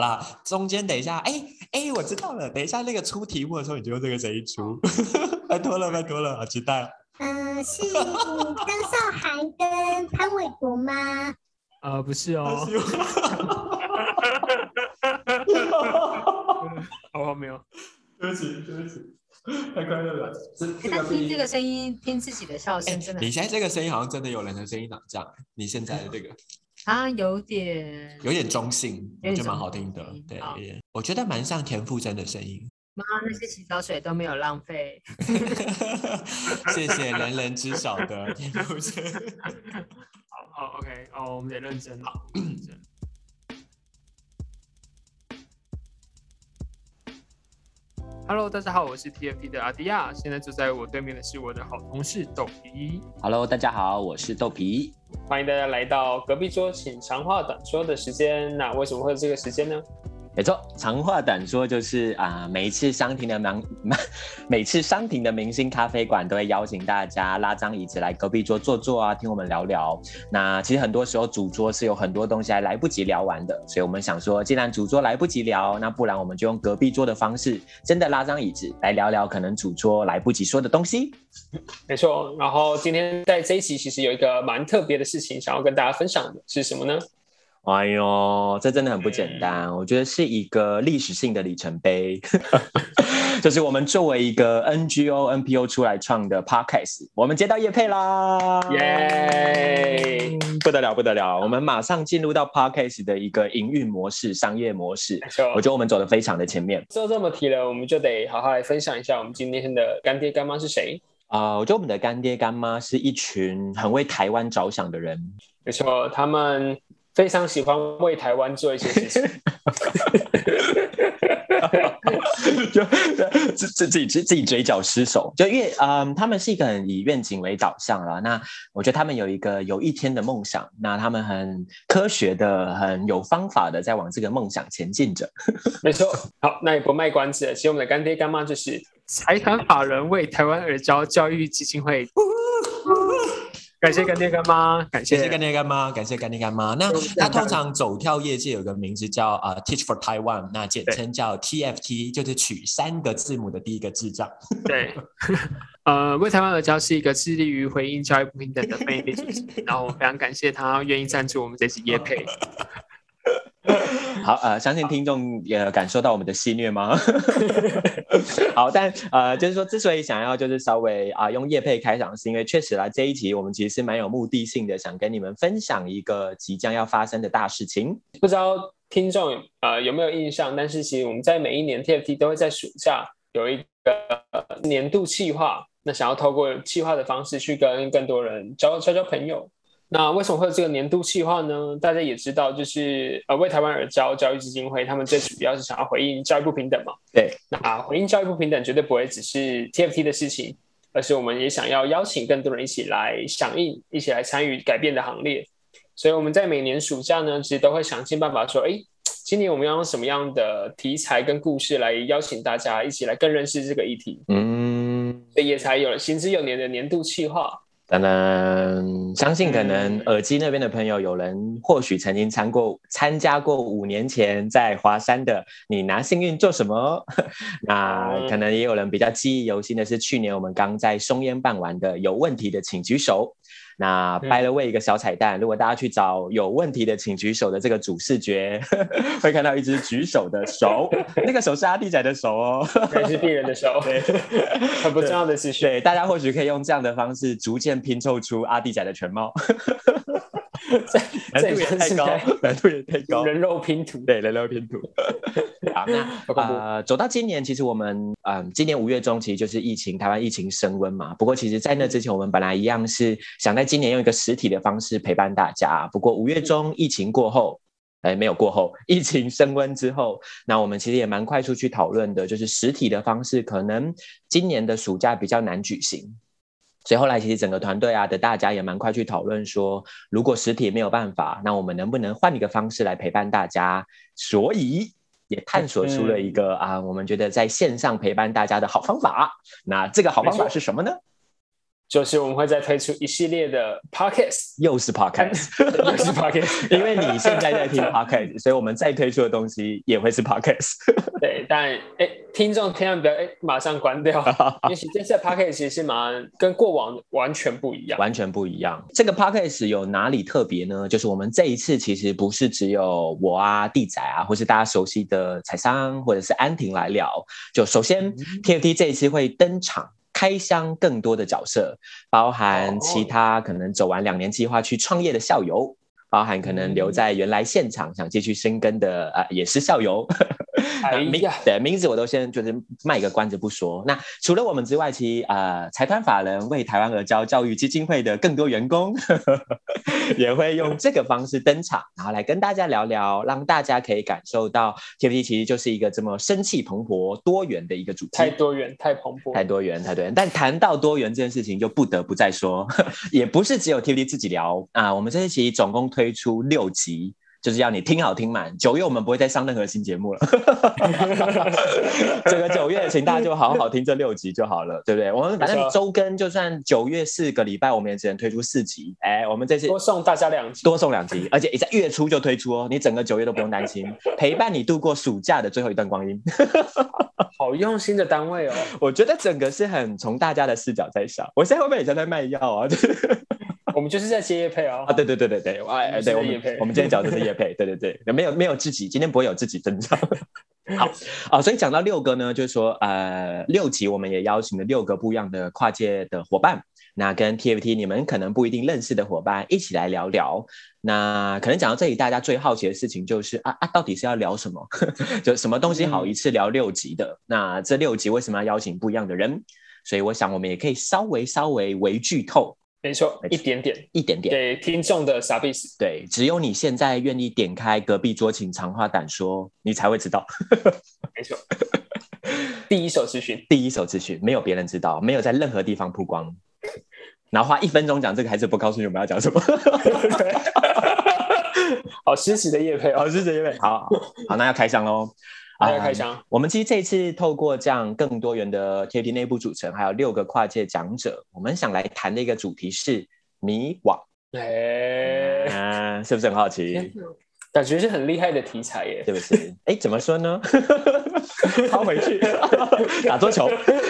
好啦，中间等一下，哎哎，我知道了，等一下那个出题目的时候，你就用这个声音出，拜托了，拜托了，好期待。嗯、呃，是张韶涵跟潘玮柏吗？呃，不是哦。好好没有，对不起，对不起，太快乐了。他听这个声音，听自己的笑声，真的。你现在这个声音好像真的有人的声音长这样。你现在的这个。啊，有点有点中性，我觉得蛮好听的。对，我觉得蛮像田馥甄的声音。妈，那些洗澡水都没有浪费。谢谢人人知晓的田馥甄。好，好，OK，哦，我们得认真，好，认真。Hello，大家好，我是 TFT 的阿迪亚，现在坐在我对面的是我的好同事豆皮。Hello，大家好，我是豆皮，欢迎大家来到隔壁桌，请长话短说的时间。那为什么会有这个时间呢？没错，长话短说就是啊、每一次商庭的明，每次商庭的明星咖啡馆都会邀请大家拉张椅子来隔壁桌坐坐啊，听我们聊聊。那其实很多时候主桌是有很多东西还来不及聊完的，所以我们想说，既然主桌来不及聊，那不然我们就用隔壁桌的方式，真的拉张椅子来聊聊可能主桌来不及说的东西。没错，然后今天在这一期其实有一个蛮特别的事情想要跟大家分享的是什么呢？哎呦，这真的很不简单，嗯、我觉得是一个历史性的里程碑，就是我们作为一个 NGO NPO 出来创的 Podcast，我们接到业配啦，耶不得了不得了，我们马上进入到 Podcast 的一个营运模式、商业模式，我觉得我们走的非常的前面。就这么提了，我们就得好好来分享一下我们今天的干爹干妈是谁啊、呃？我觉得我们的干爹干妈是一群很为台湾着想的人，没错，他们。非常喜欢为台湾做一些事情，就 自自自己自自己嘴角失手，就因为嗯，他们是一个很以愿景为导向了。那我觉得他们有一个有一天的梦想，那他们很科学的、很有方法的在往这个梦想前进着。没错，好，那也不卖关子了，其实我们的干爹干妈就是财团法人为台湾而教教育基金会。感谢干爹干妈，感谢干爹干妈，感谢干爹干妈。那他通常走跳业界有个名字叫啊、uh, Teach for Taiwan，那简称叫 TFT，就是取三个字母的第一个智障。对，呃，为台湾而教是一个致力于回应教育不平等的非营利组织，然后我非常感谢他愿意赞助我们这次业配。好，呃，相信听众也感受到我们的戏虐吗？好，但呃，就是说，之所以想要就是稍微啊、呃、用叶配开场，是因为确实啦，这一集我们其实是蛮有目的性的，想跟你们分享一个即将要发生的大事情。不知道听众呃有没有印象？但是其实我们在每一年 TFT 都会在暑假有一个年度企划，那想要透过企划的方式去跟更多人交交交朋友。那为什么会有这个年度计划呢？大家也知道，就是呃为台湾而教教育基金会，他们最主要是想要回应教育不平等嘛。对，那回应教育不平等绝对不会只是 TFT 的事情，而是我们也想要邀请更多人一起来响应，一起来参与改变的行列。所以我们在每年暑假呢，其实都会想尽办法说，哎，今年我们要用什么样的题材跟故事来邀请大家一起来更认识这个议题。嗯，所以也才有了行之有年的年度计划。当然，相信可能耳机那边的朋友，有人或许曾经参过参加过五年前在华山的“你拿幸运做什么”。那可能也有人比较记忆犹新的是，去年我们刚在松烟办完的“有问题的请举手”。那 by the way 一个小彩蛋，如果大家去找有问题的请举手的这个主视觉，会看到一只举手的手，那个手是阿弟仔的手哦，还是病人的手？对，很不重要的资讯。对，大家或许可以用这样的方式逐渐拼凑出阿弟仔的全貌。难度也太高，难度也太高。人肉拼图，对，人肉拼图。好，那 呃，走到今年，其实我们嗯、呃，今年五月中其实就是疫情，台湾疫情升温嘛。不过，其实，在那之前，我们本来一样是想在今年用一个实体的方式陪伴大家。不过，五月中疫情过后，哎，没有过后，疫情升温之后，那我们其实也蛮快速去讨论的，就是实体的方式可能今年的暑假比较难举行。所以后来其实整个团队啊的大家也蛮快去讨论说，如果实体没有办法，那我们能不能换一个方式来陪伴大家？所以也探索出了一个、嗯、啊，我们觉得在线上陪伴大家的好方法。那这个好方法是什么呢？就是我们会再推出一系列的 podcast，又是 podcast，又是 podcast，因为你现在在听 podcast，所以我们再推出的东西也会是 podcast。对，但哎，听众千万不要哎马上关掉，因为这次的 podcast 其实是蛮跟过往完全不一样，完全不一样。这个 podcast 有哪里特别呢？就是我们这一次其实不是只有我啊、地仔啊，或是大家熟悉的彩商或者是安婷来聊。就首先、嗯、TFT 这一次会登场。开箱更多的角色，包含其他可能走完两年计划去创业的校友，包含可能留在原来现场想继续深耕的啊、呃，也是校友。名对名字我都先就是卖个关子不说。那除了我们之外，其实呃财团法人为台湾而教教育基金会的更多员工呵呵 也会用这个方式登场，然后来跟大家聊聊，让大家可以感受到 TFT 其实就是一个这么生气蓬勃、多元的一个主题。太多元，太蓬勃，太多元，太多元。但谈到多元这件事情，就不得不再说，也不是只有 TFT 自己聊啊。我们这一期总共推出六集。就是要你听好听满，九月我们不会再上任何新节目了。整个九月，请大家就好好听这六集就好了，对不对？我们反正周更，就算九月四个礼拜，我们也只能推出四集。哎，我们这次多送大家两集，多送两集，而且也在月初就推出哦，你整个九月都不用担心，陪伴你度过暑假的最后一段光阴。好用心的单位哦，我觉得整个是很从大家的视角在想，我现在会不会也在在卖药啊？我们就是在接叶配哦。啊，对对对对对，哎，对，我们我们今天讲的是叶配，对对对，没有没有自己，今天不会有自己登场。好啊，所以讲到六个呢，就是说，呃，六集我们也邀请了六个不一样的跨界的伙伴，那跟 TFT 你们可能不一定认识的伙伴一起来聊聊。那可能讲到这里，大家最好奇的事情就是啊啊，到底是要聊什么？就什么东西好一次聊六集的？嗯、那这六集为什么要邀请不一样的人？所以我想我们也可以稍微稍微微剧透。没错，一点点，一点点，给听众的傻逼死。对，只有你现在愿意点开隔壁桌，请长话短说，你才会知道。没错，第一手资讯，第一手资讯，没有别人知道，没有在任何地方曝光。然后花一分钟讲这个，还是不告诉你我们要讲什么。好实时的业配，好实时的业配，好好，那要开箱喽。大家开箱、嗯。我们其实这一次透过这样更多元的 TFT 内部组成，还有六个跨界讲者，我们想来谈的一个主题是迷惘。哎、是不是很好奇？感觉是很厉害的题材耶，对不对？哎，怎么说呢？抛回去 打桌球，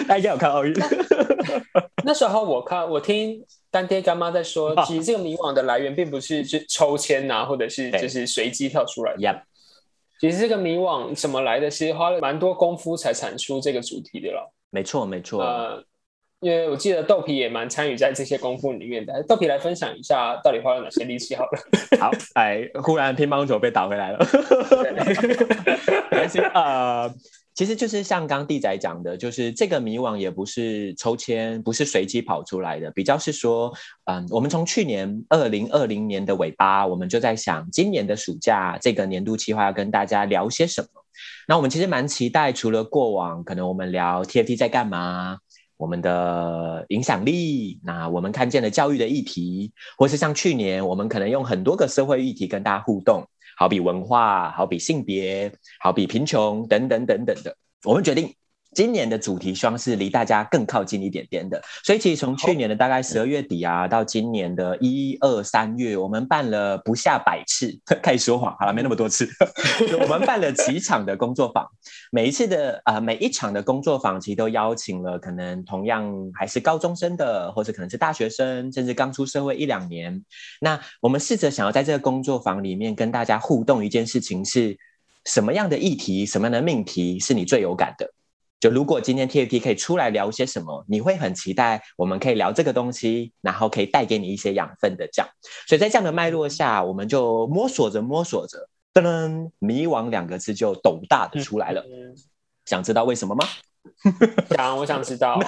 大家应该有看奥运。那时候我看，我听干爹干妈在说，其实这个迷惘的来源并不是是抽签啊，或者是就是随机跳出来的。其实这个迷惘怎么来的？其实花了蛮多功夫才产出这个主题的了。没错，没错。呃，因为我记得豆皮也蛮参与在这些功夫里面的。豆皮来分享一下，到底花了哪些力气？好了，好，哎，忽然乒乓球被打回来了。没关系啊！其实就是像刚弟仔讲的，就是这个迷惘也不是抽签，不是随机跑出来的，比较是说，嗯，我们从去年二零二零年的尾巴，我们就在想，今年的暑假这个年度计划要跟大家聊些什么。那我们其实蛮期待，除了过往可能我们聊 TFT 在干嘛，我们的影响力，那我们看见了教育的议题，或是像去年我们可能用很多个社会议题跟大家互动。好比文化，好比性别，好比贫穷，等等等等的，我们决定。今年的主题希望是离大家更靠近一点点的，所以其实从去年的大概十二月底啊，到今年的一二三月，我们办了不下百次，开始说谎好了，没那么多次，我们办了几场的工作坊，每一次的啊、呃、每一场的工作坊，其实都邀请了可能同样还是高中生的，或者可能是大学生，甚至刚出社会一两年。那我们试着想要在这个工作坊里面跟大家互动一件事情，是什么样的议题，什么样的命题是你最有感的？就如果今天 TFT 可以出来聊些什么，你会很期待我们可以聊这个东西，然后可以带给你一些养分的这样。所以在这样的脉络下，我们就摸索着摸索着，噔噔，迷惘两个字就斗大的出来了。嗯、想知道为什么吗？想，我想知道。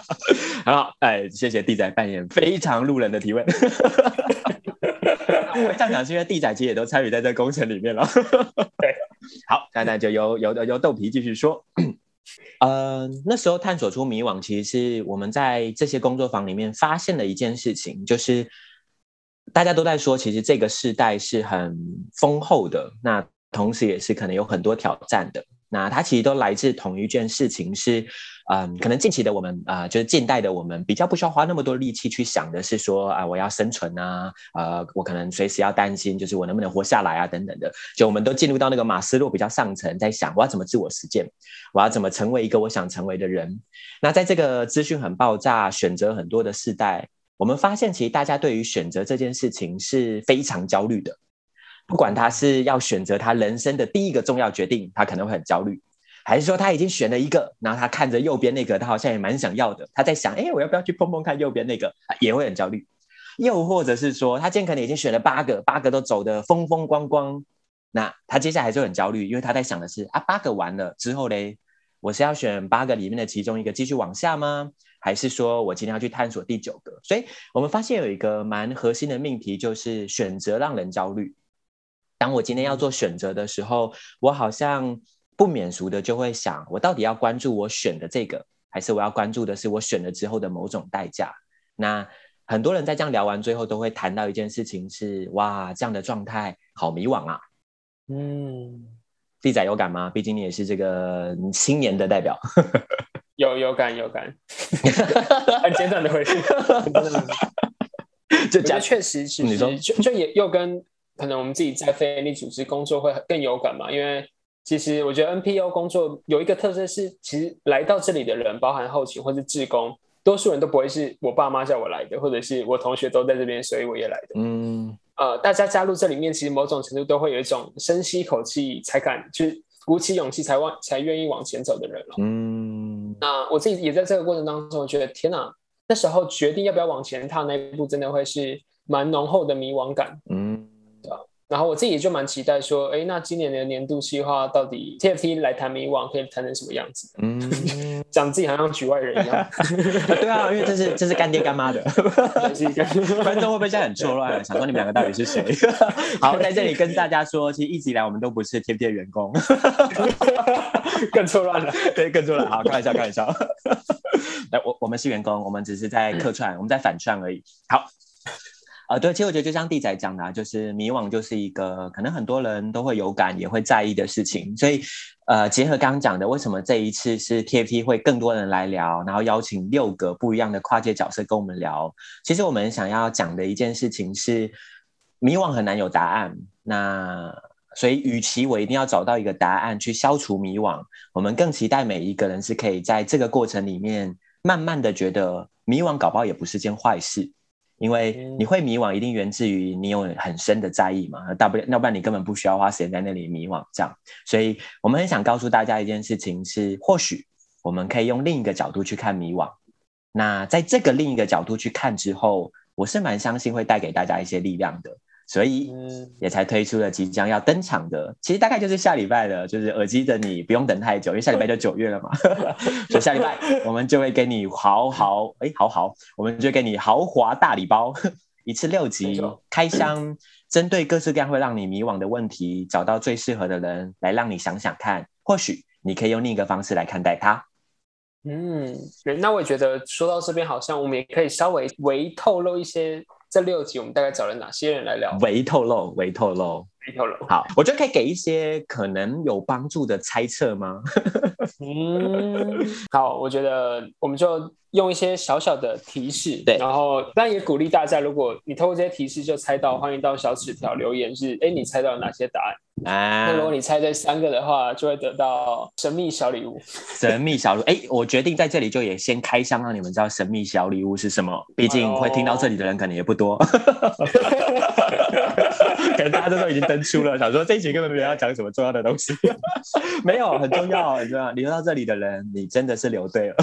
好，哎，谢谢弟仔扮演非常路人的提问。我这样讲是因为弟仔其实也都参与在这个工程里面了。对，好，那那就由由由豆皮继续说。呃，那时候探索出迷惘，其实是我们在这些工作坊里面发现的一件事情，就是大家都在说，其实这个世代是很丰厚的，那同时也是可能有很多挑战的。那它其实都来自同一件事情是，嗯，可能近期的我们啊、呃，就是近代的我们比较不需要花那么多力气去想的是说啊、我要生存啊，呃，我可能随时要担心，就是我能不能活下来啊，等等的。就我们都进入到那个马斯洛比较上层，在想我要怎么自我实践，我要怎么成为一个我想成为的人。那在这个资讯很爆炸、选择很多的时代，我们发现其实大家对于选择这件事情是非常焦虑的。不管他是要选择他人生的第一个重要决定，他可能会很焦虑，还是说他已经选了一个，然后他看着右边那个，他好像也蛮想要的，他在想，哎，我要不要去碰碰看右边那个，也会很焦虑。又或者是说，他今天可能已经选了八个，八个都走得风风光光，那他接下来就很焦虑，因为他在想的是，啊，八个完了之后嘞，我是要选八个里面的其中一个继续往下吗？还是说我今天要去探索第九个？所以我们发现有一个蛮核心的命题，就是选择让人焦虑。当我今天要做选择的时候，我好像不免俗的就会想，我到底要关注我选的这个，还是我要关注的是我选了之后的某种代价？那很多人在这样聊完最后，都会谈到一件事情是：哇，这样的状态好迷惘啊。嗯，弟仔有感吗？毕竟你也是这个青年的代表。有有感有感，很简短的回复。就确实，其实就就也又跟。可能我们自己在非营利组织工作会更有感嘛，因为其实我觉得 NPO 工作有一个特色是，其实来到这里的人，包含后勤或是志工，多数人都不会是我爸妈叫我来的，或者是我同学都在这边，所以我也来的。嗯，呃，大家加入这里面，其实某种程度都会有一种深吸一口气才敢，就是鼓起勇气才往才愿意往前走的人了。嗯，那我自己也在这个过程当中，我觉得天哪，那时候决定要不要往前踏那一步，真的会是蛮浓厚的迷惘感。嗯。然后我自己也就蛮期待说，哎，那今年的年度计划到底 TFT 来谈迷惘可以谈成什么样子？嗯，讲自己好像局外人一样。对啊，因为这是这是干爹干妈的，观众会不会现在很错乱？想说你们两个到底是谁？好，在这里跟大家说，其实一直以来我们都不是 TFT 的员工，更错乱了，对，更错乱。好，开玩笑，开玩笑。来，我我们是员工，我们只是在客串，我们在反串而已。好。啊、呃，对，其实我觉得就像地仔讲的，啊，就是迷惘就是一个可能很多人都会有感也会在意的事情。所以，呃，结合刚刚讲的，为什么这一次是 TFT 会更多人来聊，然后邀请六个不一样的跨界角色跟我们聊。其实我们想要讲的一件事情是，迷惘很难有答案。那所以，与其我一定要找到一个答案去消除迷惘，我们更期待每一个人是可以在这个过程里面，慢慢的觉得迷惘搞不好也不是件坏事。因为你会迷惘，一定源自于你有很深的在意嘛，大不了，要不然你根本不需要花时间在那里迷惘这样。所以我们很想告诉大家一件事情是，或许我们可以用另一个角度去看迷惘。那在这个另一个角度去看之后，我是蛮相信会带给大家一些力量的。所以也才推出了即将要登场的，其实大概就是下礼拜的，就是耳机的你不用等太久，因为下礼拜就九月了嘛。所以下礼拜我们就会给你豪豪哎豪豪，我们就给你豪华大礼包，一次六集开箱，针对各式各样会让你迷惘的问题，找到最适合的人来让你想想看，或许你可以用另一个方式来看待它。嗯，那我也觉得说到这边，好像我们也可以稍微微透露一些。这六集我们大概找了哪些人来聊？微透露，微透露，微透露。好，我觉得可以给一些可能有帮助的猜测吗？嗯，好，我觉得我们就用一些小小的提示，对，然后当然也鼓励大家，如果你透过这些提示就猜到，欢迎到小纸条留言是，哎，你猜到了哪些答案？啊，那如果你猜对三个的话，就会得到神秘小礼物。神秘小礼物，哎，我决定在这里就也先开箱，让你们知道神秘小礼物是什么。毕竟会听到这里的人可能也不多，可能大家都已经登出了，想说这一集根本没有要讲什么重要的东西。没有，很重要，很重要。留到这里的人，你真的是留对了。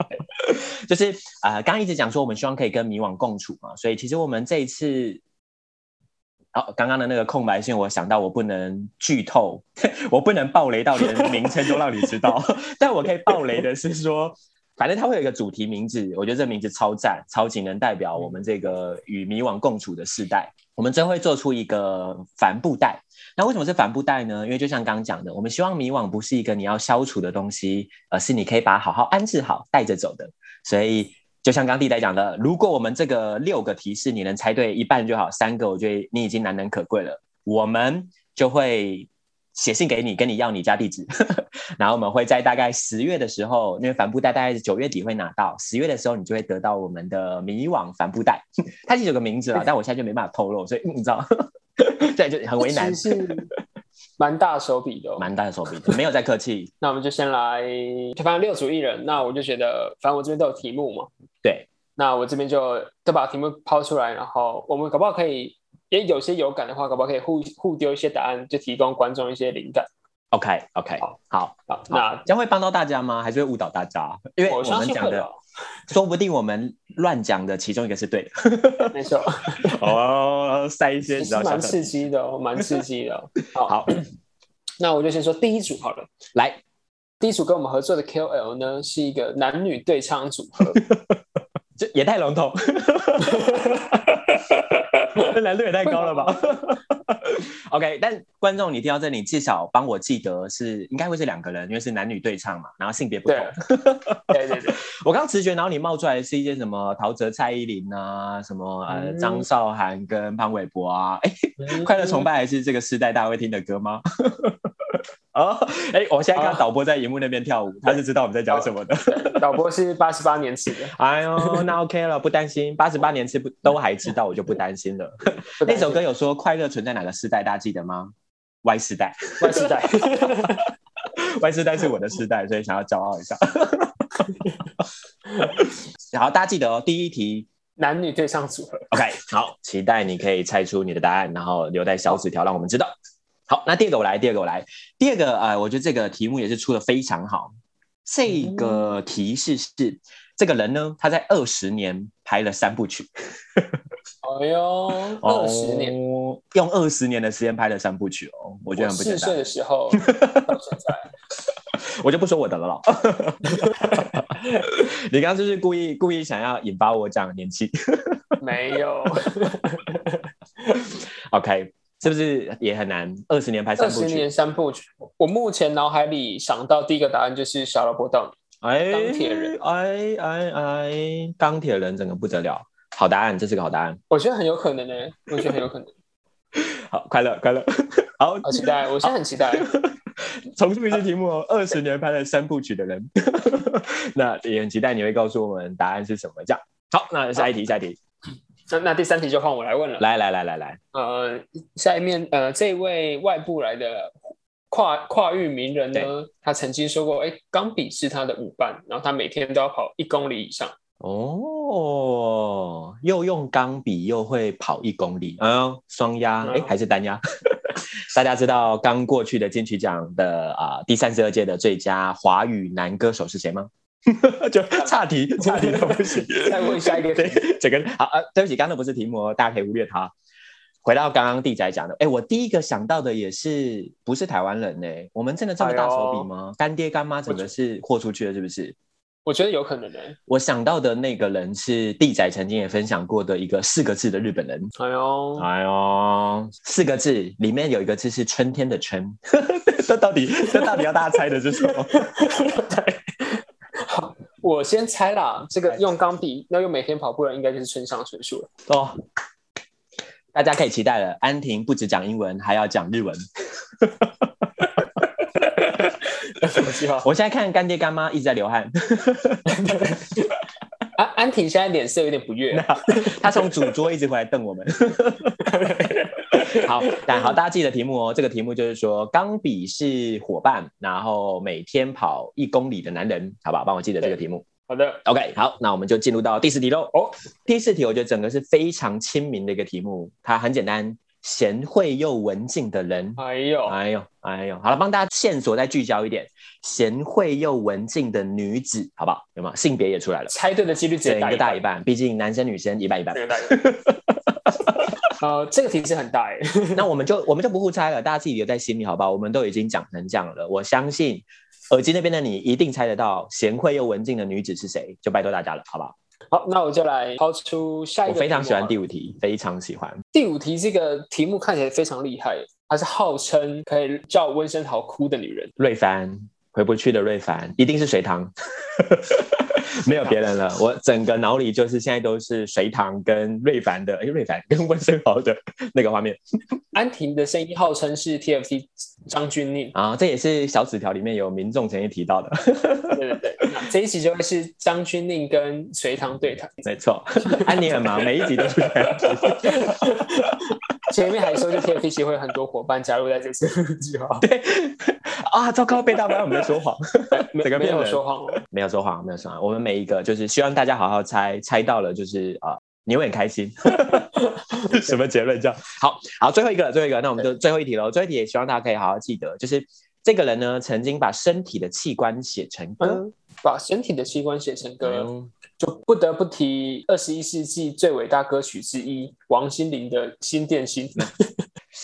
就是啊，刚、呃、刚一直讲说，我们希望可以跟迷惘共处嘛，所以其实我们这一次。好，刚刚的那个空白线，我想到我不能剧透，我不能爆雷到连名称都让你知道，但我可以爆雷的是说，反正它会有一个主题名字，我觉得这名字超赞，超级能代表我们这个与迷惘共处的世代。我们真会做出一个帆布袋。那为什么是帆布袋呢？因为就像刚刚讲的，我们希望迷惘不是一个你要消除的东西，而是你可以把它好好安置好，带着走的。所以。就像刚弟弟讲的，如果我们这个六个提示你能猜对一半就好，三个我觉得你已经难能可贵了。我们就会写信给你，跟你要你家地址，然后我们会在大概十月的时候，因为帆布袋大概是九月底会拿到，十月的时候你就会得到我们的迷惘帆布袋，它其实有个名字了，但我现在就没办法透露，所以你知道，对，就很为难。蛮大手笔的，蛮大的手笔的，没有再客气。那我们就先来，反正六组艺人，那我就觉得，反正我这边都有题目嘛，对，那我这边就都把题目抛出来，然后我们搞不好可以。也有些有感的话，可不可以互互丢一些答案，就提供观众一些灵感？OK OK，好，好，好，那将会帮到大家吗？还是会误导大家？因为我们讲的，说不定我们乱讲的其中一个是对的。没错。哦，塞一些，蛮刺激的哦，蛮刺激的。好，好，那我就先说第一组好了。来，第一组跟我们合作的 KOL 呢，是一个男女对唱组合，这也太笼统。这难度也太高了吧？OK，但观众你听到这里，至少帮我记得是应该会是两个人，因为是男女对唱嘛，然后性别不同。对对对，我刚直觉脑里冒出来的是一些什么陶喆、蔡依林啊，什么呃张韶涵跟潘玮柏啊，哎，快乐崇拜还是这个时代大家会听的歌吗？哦，哎，我现在看到导播在荧幕那边跳舞，他是知道我们在讲什么的。导播是八十八年次的。哎呦，那 OK 了，不担心，八十八年次不都还知道，我就不担心了。那首歌有说快乐存在哪个时代，大家记得吗？Y 世代，Y 世代，Y 世代是我的世代，所以想要骄傲一下。好，大家记得哦，第一题男女对唱组合。OK，好，期待你可以猜出你的答案，然后留在小纸条，让我们知道。好，那第二个我来，第二个我来，第二个呃，我觉得这个题目也是出的非常好。这个提示是，这个人呢，他在二十年拍了三部曲。哎呦，二十年，哦，用二十年的时间拍了三部曲哦，我觉得很不简单。四岁的时候 到现在，我就不说我的了了。你刚刚就是故意故意想要引发我讲年纪？没有。OK。是不是也很难？二十年拍三部曲。二十年三部曲，我目前脑海里想到第一个答案就是小劳勃道尼。哎，钢铁人，哎哎哎，钢铁人整个不得了，好答案，这是个好答案。我觉得很有可能呢、欸，我觉得很有可能。好，快乐快乐，好，好期待，我现在很期待。重复一次题目哦，二十年拍了三部曲的人，那也很期待你会告诉我们答案是什么。这样，好，那下一题，下一题。那那第三题就换我来问了。来来来来来，呃，下一面呃，这位外部来的跨跨域名人呢，他曾经说过，哎，钢笔是他的舞伴，然后他每天都要跑一公里以上。哦，又用钢笔又会跑一公里，嗯，双压，哎，还是单压？大家知道刚过去的金曲奖的啊、呃、第三十二届的最佳华语男歌手是谁吗？就 岔题，岔题都不行。再问下一个，对，这个好啊，对不起，刚刚不是题目哦，大家可以忽略它。回到刚刚地仔讲的，哎，我第一个想到的也是不是台湾人呢？我们真的这么大手笔吗？哎、干爹干妈整个是豁出去了，是不是？我觉得有可能呢。我想到的那个人是地仔曾经也分享过的一个四个字的日本人。哎呦，哎呦，四个字里面有一个字是春天的春，这到底这到底要大家猜的是什么？我先猜啦。这个用钢笔，那用每天跑步的人应该就是村上春树了。哦，大家可以期待了。安婷不止讲英文，还要讲日文。什么计划？我现在看干爹干妈一直在流汗。安安婷现在脸色有点不悦，他从主桌一直回来瞪我们。好，但好，大家记得题目哦。这个题目就是说，钢笔是伙伴，然后每天跑一公里的男人，好不好？帮我记得这个题目。好的，OK，好，那我们就进入到第四题喽。哦，第四题我觉得整个是非常亲民的一个题目，它很简单。贤惠又文静的人，哎呦，哎呦，哎呦，好了，帮大家线索再聚焦一点，贤惠又文静的女子，好不好？有没有性别也出来了？猜对的几率只有一个大一半，毕竟男生女生一半一半。呃，这个题是很大哎，那我们就我们就不互猜了，大家自己留在心里，好不好？我们都已经讲成这样了，我相信耳机那边的你一定猜得到，贤惠又文静的女子是谁？就拜托大家了，好不好？好，那我就来抛出下一个。我非常喜欢第五题，非常喜欢第五题。这个题目看起来非常厉害，她是号称可以叫温昇豪哭的女人。瑞凡回不去的瑞凡，一定是隋棠。没有别人了，我整个脑里就是现在都是隋唐跟瑞凡的，哎，瑞凡跟温升豪的那个画面。安婷的声音号称是 TFT 张钧甯啊，这也是小纸条里面有民众曾经提到的。对对对，这一集就会是张钧甯跟隋唐对谈。没错，安妮很忙，每一集都是这样。前面还说就 TFT 协会很多伙伴加入在这次计划。对啊，糟糕，被大班我们在说谎，没没有说谎，没有说谎，没有说谎。我们每一个就是希望大家好好猜，猜到了就是啊，你会很开心。什么结论？这样好好，最后一个，最后一个，那我们就最后一题喽。最后一题也希望大家可以好好记得，就是这个人呢，曾经把身体的器官写成歌，嗯、把身体的器官写成歌，嗯、就不得不提二十一世纪最伟大歌曲之一王心凌的《心电心》，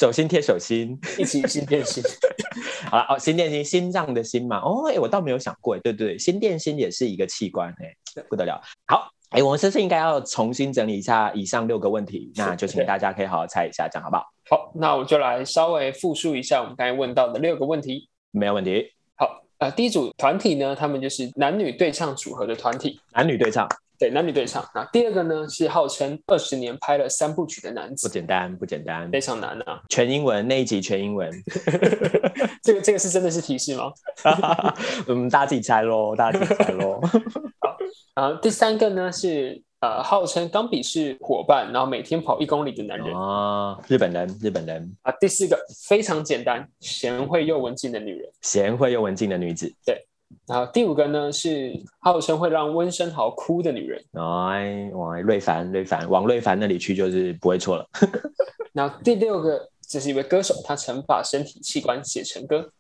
手心贴手心，一起心电心。好了，哦，心电心，心脏的心嘛。哦，哎，我倒没有想过，对对对，心电心也是一个器官，哎，不得了。好。哎，我们是不是应该要重新整理一下以上六个问题？那就请大家可以好好猜一下，这样好不好？好，那我就来稍微复述一下我们刚才问到的六个问题。没有问题。好，呃，第一组团体呢，他们就是男女对唱组合的团体。男女对唱。对，男女对唱。那第二个呢，是号称二十年拍了三部曲的男子。不简单，不简单，非常难啊！全英文那一集，全英文。这个这个是真的是提示吗？嗯，大家自己猜喽，大家自己猜喽。好，然后第三个呢是呃，号称钢笔是伙伴，然后每天跑一公里的男人。啊，日本人，日本人。啊，第四个非常简单，贤惠又文静的女人。贤惠又文静的女子。对。然后第五个呢是号称会让温昇豪哭的女人，哎，往瑞凡，瑞凡往瑞凡那里去就是不会错了。然后第六个这是一位歌手，他曾把身体器官写成歌。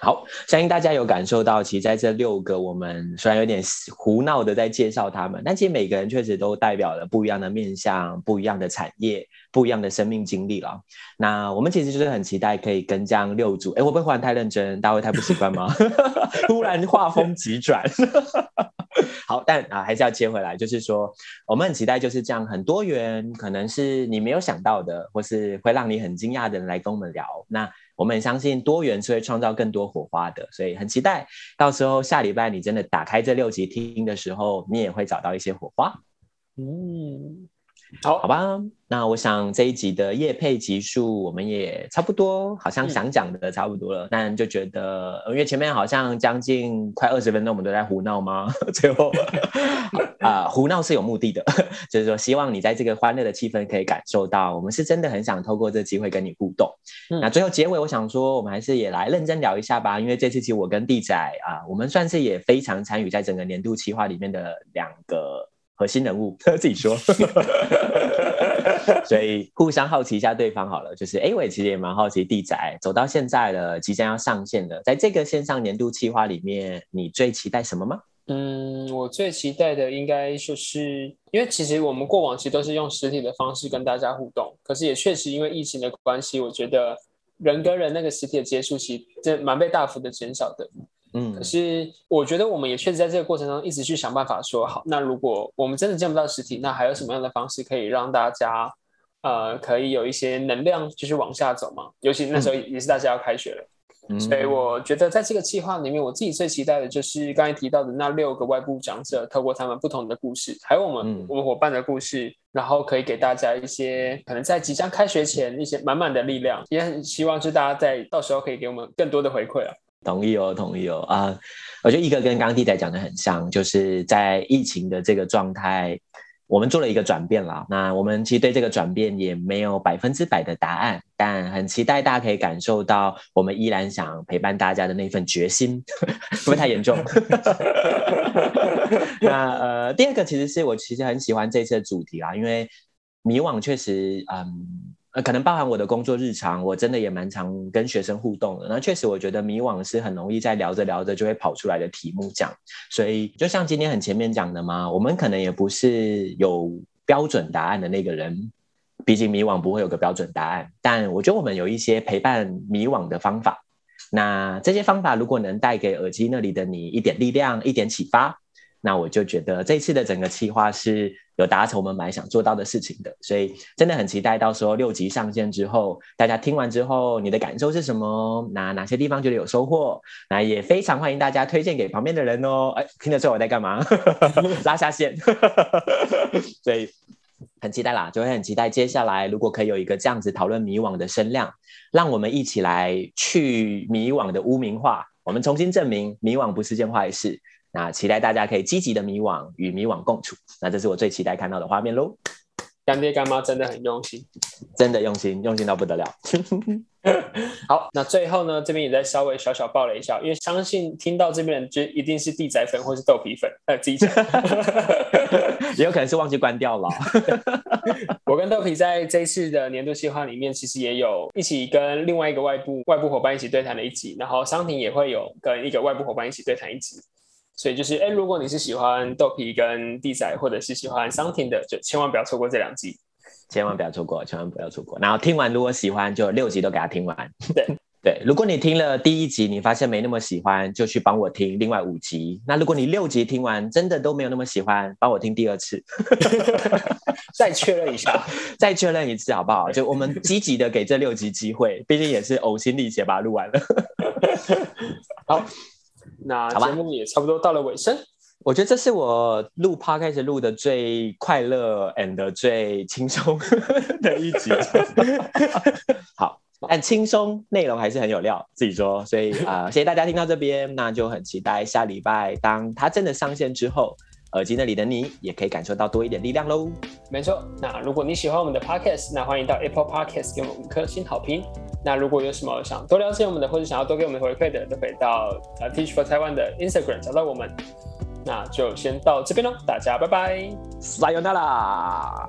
好，相信大家有感受到，其实在这六个，我们虽然有点胡闹的在介绍他们，但其实每个人确实都代表了不一样的面向、不一样的产业、不一样的生命经历了。那我们其实就是很期待可以跟这样六组，哎，我不会忽然太认真，大家会太不习惯吗？突然画风急转。好，但啊，还是要接回来，就是说，我们很期待就是这样很多元，可能是你没有想到的，或是会让你很惊讶的人来跟我们聊。那。我们相信多元是会创造更多火花的，所以很期待到时候下礼拜你真的打开这六集听的时候，你也会找到一些火花。嗯，好，好吧。那我想这一集的夜配集数我们也差不多，好像想讲的差不多了，嗯、但就觉得，因为前面好像将近快二十分钟，我们都在胡闹吗？最后啊、呃，胡闹是有目的的，就是说希望你在这个欢乐的气氛可以感受到，我们是真的很想透过这机会跟你互动。嗯、那最后结尾，我想说，我们还是也来认真聊一下吧，因为这次其实我跟弟仔啊、呃，我们算是也非常参与在整个年度企划里面的两个。核心人物他 自己说，所以互相好奇一下对方好了。就是哎，我也其实也蛮好奇，地仔走到现在了，即将要上线的，在这个线上年度企划里面，你最期待什么吗？嗯，我最期待的应该就是，因为其实我们过往其实都是用实体的方式跟大家互动，可是也确实因为疫情的关系，我觉得人跟人那个实体的接触其实真蛮被大幅的减少的。嗯，可是我觉得我们也确实在这个过程中一直去想办法说好，那如果我们真的见不到实体，那还有什么样的方式可以让大家呃可以有一些能量继续往下走嘛？尤其那时候也是大家要开学了，嗯、所以我觉得在这个计划里面，我自己最期待的就是刚才提到的那六个外部讲者，透过他们不同的故事，还有我们、嗯、我们伙伴的故事，然后可以给大家一些可能在即将开学前一些满满的力量，也很希望就大家在到时候可以给我们更多的回馈啊。同意哦，同意哦啊！我觉得一个跟刚刚弟仔讲的很像，就是在疫情的这个状态，我们做了一个转变了。那我们其实对这个转变也没有百分之百的答案，但很期待大家可以感受到我们依然想陪伴大家的那份决心，不会太严重？那呃，第二个其实是我其实很喜欢这次的主题啊，因为迷惘确实嗯。可能包含我的工作日常，我真的也蛮常跟学生互动的。那确实，我觉得迷惘是很容易在聊着聊着就会跑出来的题目讲。所以，就像今天很前面讲的嘛，我们可能也不是有标准答案的那个人。毕竟迷惘不会有个标准答案，但我觉得我们有一些陪伴迷惘的方法。那这些方法如果能带给耳机那里的你一点力量、一点启发，那我就觉得这次的整个企划是有达成我们蛮想做到的事情的，所以真的很期待到时候六集上线之后，大家听完之后你的感受是什么？哪哪些地方觉得有收获？那也非常欢迎大家推荐给旁边的人哦。哎，听得出我在干嘛？拉下线。所以很期待啦，就会很期待接下来如果可以有一个这样子讨论迷惘的声量，让我们一起来去迷惘的污名化，我们重新证明迷惘不是件坏事。那期待大家可以积极的迷惘，与迷惘共处。那这是我最期待看到的画面喽。干爹干妈真的很用心，真的用心，用心到不得了。好，那最后呢，这边也再稍微小小爆了一下，因为相信听到这边人就一定是地仔粉或是豆皮粉，呃，自己讲，也有可能是忘记关掉了。我跟豆皮在这一次的年度计划里面，其实也有一起跟另外一个外部外部伙伴一起对谈的一集，然后商品也会有跟一个外部伙伴一起对谈一集。所以就是，哎，如果你是喜欢豆皮跟地仔，或者是喜欢桑婷的，就千万不要错过这两集，千万不要错过，千万不要错过。然后听完，如果喜欢，就六集都给他听完。对 对，如果你听了第一集，你发现没那么喜欢，就去帮我听另外五集。那如果你六集听完，真的都没有那么喜欢，帮我听第二次，再确认一下，再确认一次，好不好？就我们积极的给这六集机会，毕竟也是呕心沥血把它录完了。好。那节目也差不多到了尾声，我觉得这是我录 podcast 录的最快乐 and 最轻松的一集。好，但轻松内容还是很有料，自己说。所以啊、呃，谢谢大家听到这边，那就很期待下礼拜当它真的上线之后。耳机那里的你也可以感受到多一点力量喽。没错，那如果你喜欢我们的 Podcast，那欢迎到 Apple Podcast 给我们五颗星好评。那如果有什么想多了解我们的，或者想要多给我们回馈的，都可以到呃 Teach for Taiwan 的 Instagram 找到我们。那就先到这边喽，大家拜拜，撒由那拉。